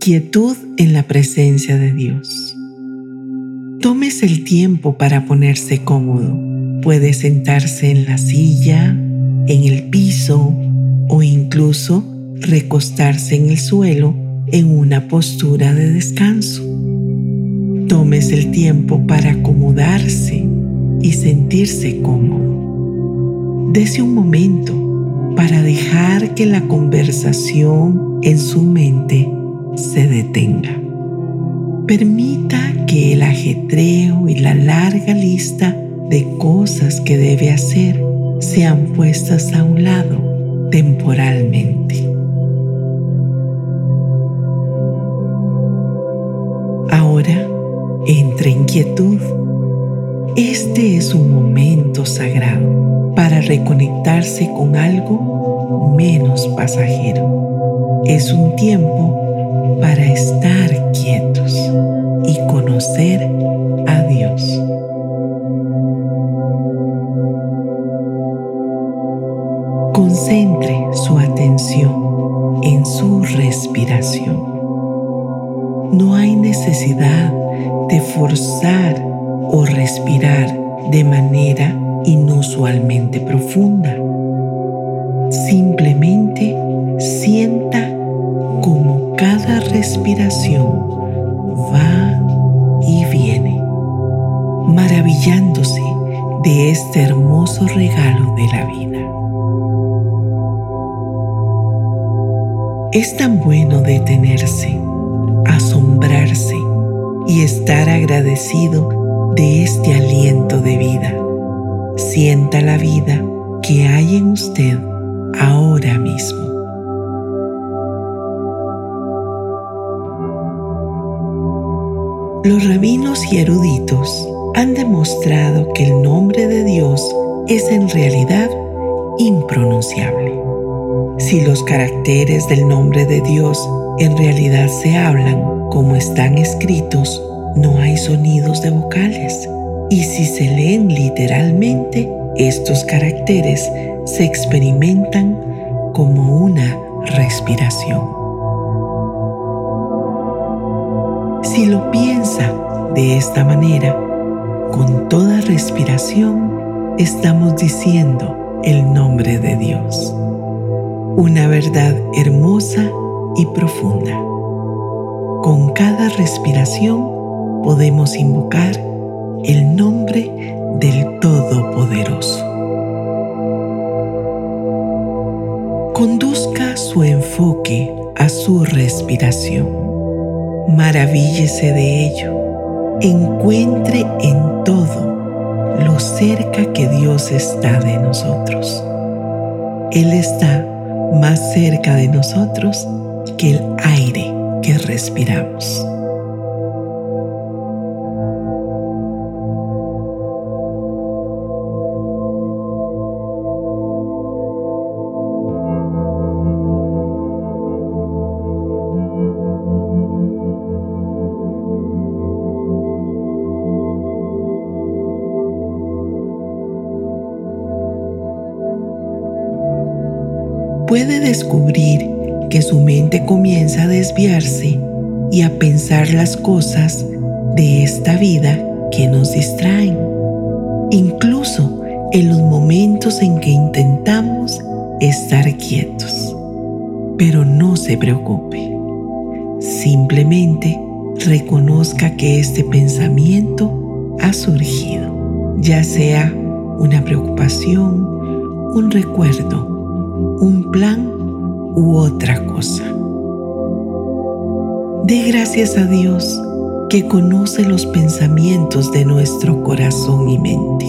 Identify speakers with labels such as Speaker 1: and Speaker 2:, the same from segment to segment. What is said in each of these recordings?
Speaker 1: Quietud en la presencia de Dios. Tomes el tiempo para ponerse cómodo. Puede sentarse en la silla, en el piso o incluso recostarse en el suelo en una postura de descanso. Tomes el tiempo para acomodarse y sentirse cómodo. Dese un momento para dejar que la conversación en su mente se detenga. Permita que el ajetreo y la larga lista de cosas que debe hacer sean puestas a un lado temporalmente. Ahora entre en quietud. Este es un momento sagrado para reconectarse con algo menos pasajero. Es un tiempo para estar quietos y conocer a Dios. Concentre su atención en su respiración. No hay necesidad de forzar o respirar de manera inusualmente profunda. Simplemente sienta como cada respiración va y viene, maravillándose de este hermoso regalo de la vida. Es tan bueno detenerse, asombrarse y estar agradecido de este aliento de vida. Sienta la vida que hay en usted ahora mismo. Los rabinos y eruditos han demostrado que el nombre de Dios es en realidad impronunciable. Si los caracteres del nombre de Dios en realidad se hablan como están escritos, no hay sonidos de vocales. Y si se leen literalmente, estos caracteres se experimentan como una respiración. Si lo piensa de esta manera, con toda respiración estamos diciendo el nombre de Dios. Una verdad hermosa y profunda. Con cada respiración podemos invocar el nombre del Todopoderoso. Conduzca su enfoque a su respiración maravíllese de ello. Encuentre en todo lo cerca que Dios está de nosotros. Él está más cerca de nosotros que el aire que respiramos. Comienza a desviarse y a pensar las cosas de esta vida que nos distraen, incluso en los momentos en que intentamos estar quietos. Pero no se preocupe, simplemente reconozca que este pensamiento ha surgido, ya sea una preocupación, un recuerdo, un plan u otra cosa. Dé gracias a Dios que conoce los pensamientos de nuestro corazón y mente.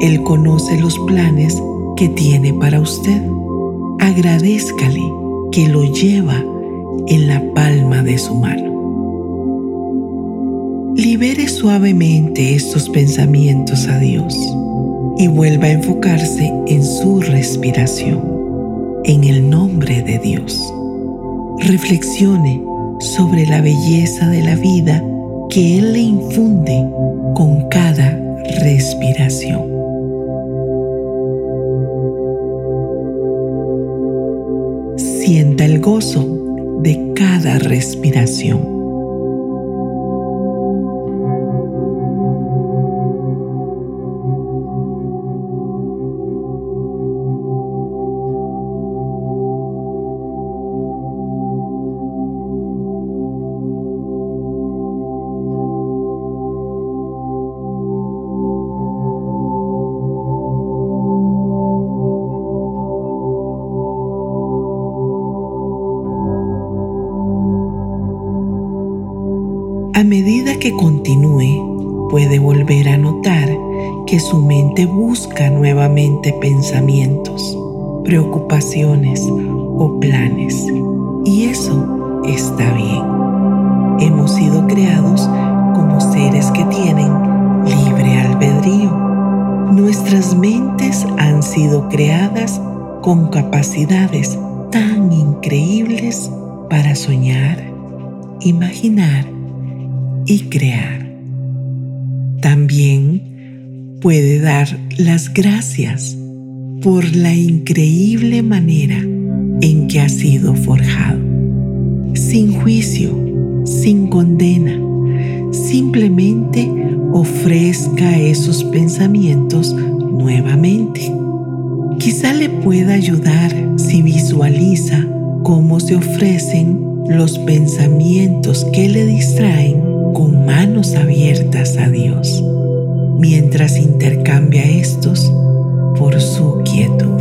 Speaker 1: Él conoce los planes que tiene para usted. Agradezcale que lo lleva en la palma de su mano. Libere suavemente estos pensamientos a Dios y vuelva a enfocarse en su respiración, en el nombre de Dios. Reflexione sobre la belleza de la vida que Él le infunde con cada respiración. Sienta el gozo de cada respiración. A medida que continúe, puede volver a notar que su mente busca nuevamente pensamientos, preocupaciones o planes. Y eso está bien. Hemos sido creados como seres que tienen libre albedrío. Nuestras mentes han sido creadas con capacidades tan increíbles para soñar, imaginar y crear. También puede dar las gracias por la increíble manera en que ha sido forjado. Sin juicio, sin condena, simplemente ofrezca esos pensamientos nuevamente. Quizá le pueda ayudar si visualiza cómo se ofrecen los pensamientos que le distraen con manos abiertas a Dios, mientras intercambia estos por su quietud.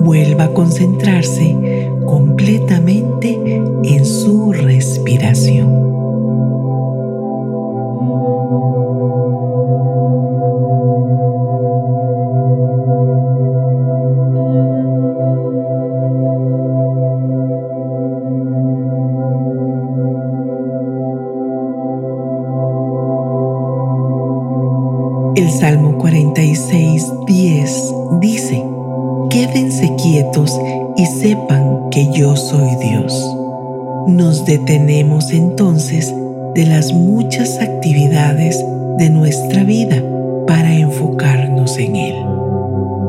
Speaker 1: Vuelva a concentrarse completamente en su respiración. Salmo 46, 10 dice, Quédense quietos y sepan que yo soy Dios. Nos detenemos entonces de las muchas actividades de nuestra vida para enfocarnos en Él,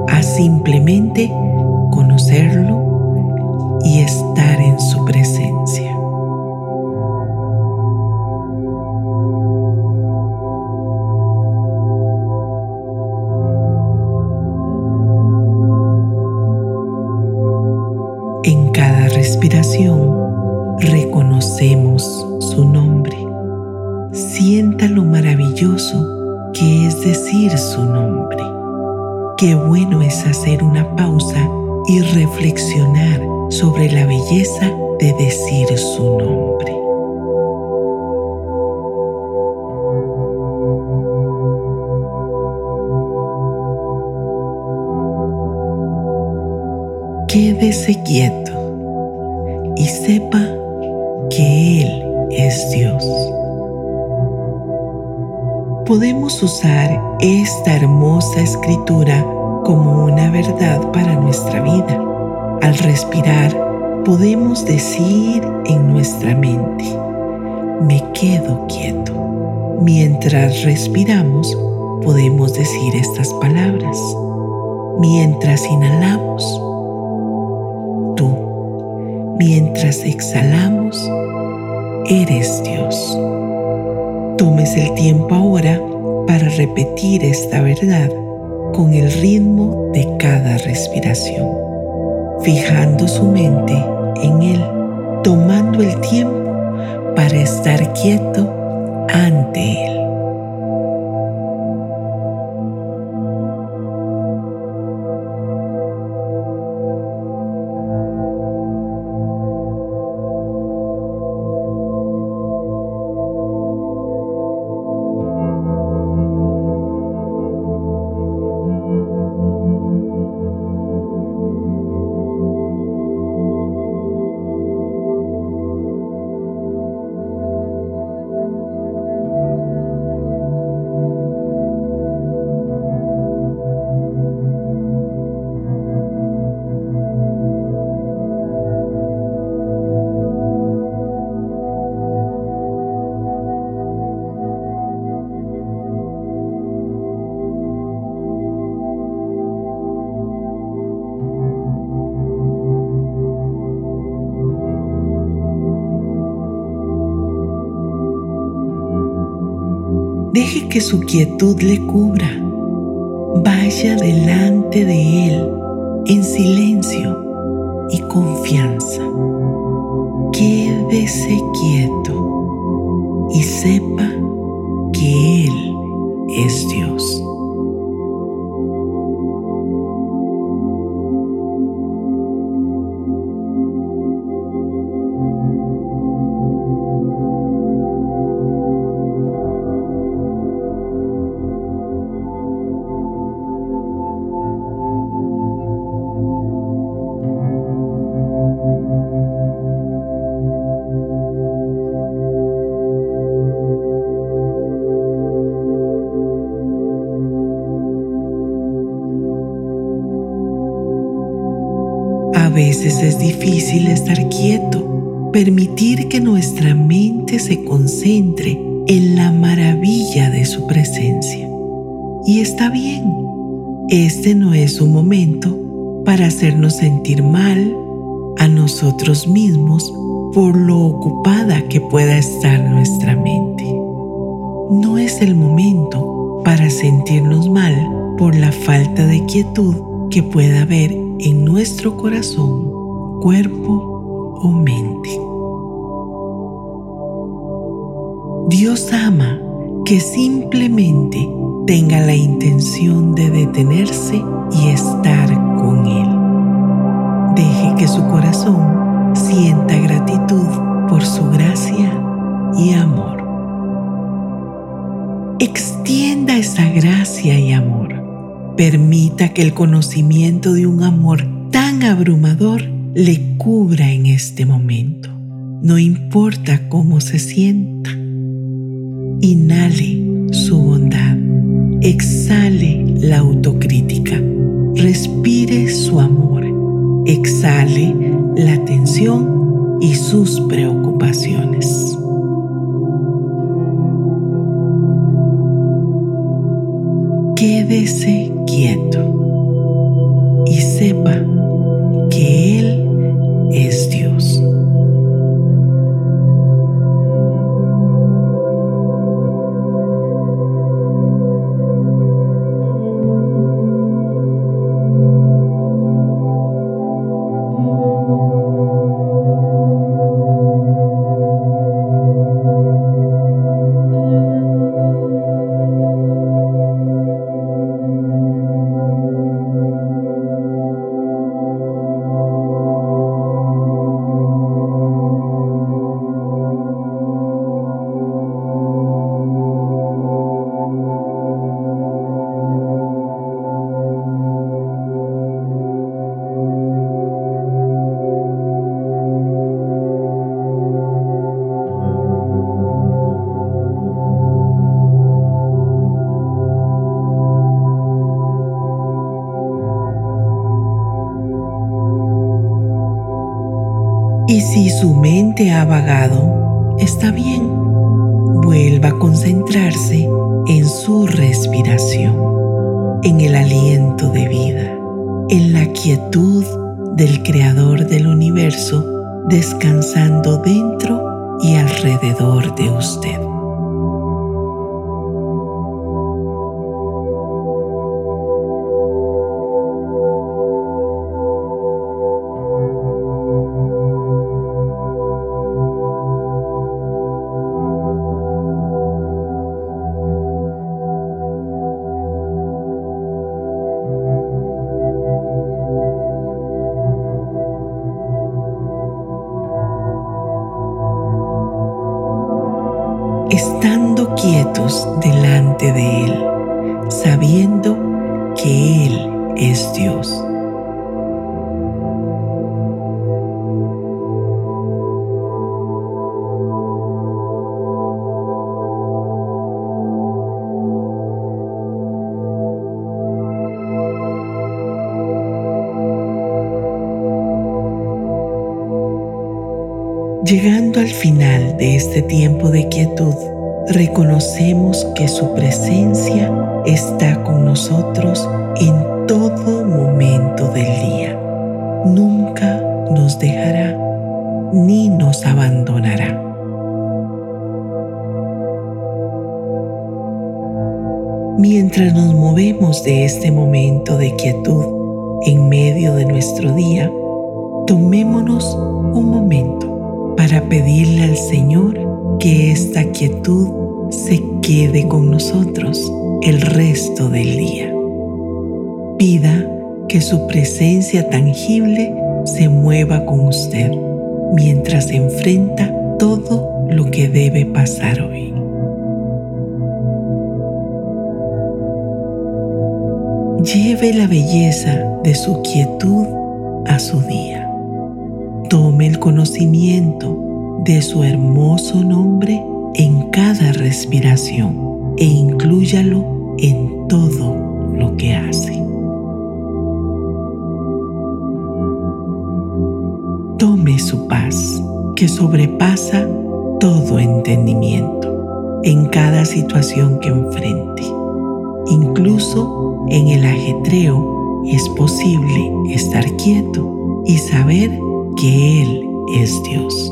Speaker 1: a simplemente conocerlo y estar en su presencia. Respiración reconocemos su nombre. Sienta lo maravilloso que es decir su nombre. Qué bueno es hacer una pausa y reflexionar sobre la belleza de decir su nombre. Quédese quieto y sepa que Él es Dios. Podemos usar esta hermosa escritura como una verdad para nuestra vida. Al respirar, podemos decir en nuestra mente, me quedo quieto. Mientras respiramos, podemos decir estas palabras. Mientras inhalamos, Mientras exhalamos, eres Dios. Tomes el tiempo ahora para repetir esta verdad con el ritmo de cada respiración, fijando su mente en Él, tomando el tiempo para estar quieto ante Él. Que su quietud le cubra. Vaya delante de Él en silencio y confianza. Quédese quieto y sepa que Él es Dios. Veces es difícil estar quieto, permitir que nuestra mente se concentre en la maravilla de su presencia. Y está bien, este no es un momento para hacernos sentir mal a nosotros mismos por lo ocupada que pueda estar nuestra mente. No es el momento para sentirnos mal por la falta de quietud que pueda haber en nuestro corazón, cuerpo o mente. Dios ama que simplemente tenga la intención de detenerse y estar con Él. Deje que su corazón sienta gratitud por su gracia y amor. Extienda esa gracia y amor Permita que el conocimiento de un amor tan abrumador le cubra en este momento. No importa cómo se sienta. Inhale su bondad. Exhale la autocrítica. Respire su amor. Exhale la tensión y sus preocupaciones. Quédese quieto y sepa mente ha vagado, está bien. Vuelva a concentrarse en su respiración, en el aliento de vida, en la quietud del Creador del universo descansando dentro y alrededor de usted. Que Él es Dios. Llegando al final de este tiempo de quietud, reconocemos que su presencia está con nosotros en todo momento del día. Nunca nos dejará ni nos abandonará. Mientras nos movemos de este momento de quietud en medio de nuestro día, tomémonos un momento para pedirle al Señor que esta quietud se quede con nosotros el resto del día. Pida que su presencia tangible se mueva con usted mientras enfrenta todo lo que debe pasar hoy. Lleve la belleza de su quietud a su día. Tome el conocimiento de su hermoso nombre en cada respiración e inclúyalo en todo lo que hace. Tome su paz que sobrepasa todo entendimiento en cada situación que enfrente. Incluso en el ajetreo es posible estar quieto y saber que Él es Dios.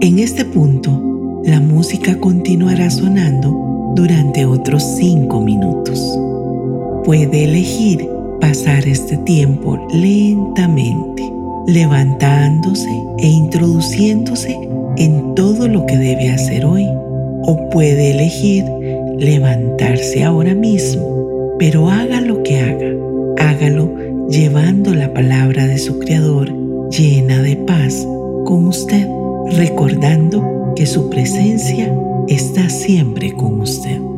Speaker 1: En este punto, la música continuará sonando durante otros cinco minutos. Puede elegir pasar este tiempo lentamente, levantándose e introduciéndose en todo lo que debe hacer hoy. O puede elegir levantarse ahora mismo, pero haga lo que haga, hágalo llevando la palabra de su Creador llena de paz con usted recordando que su presencia está siempre con usted.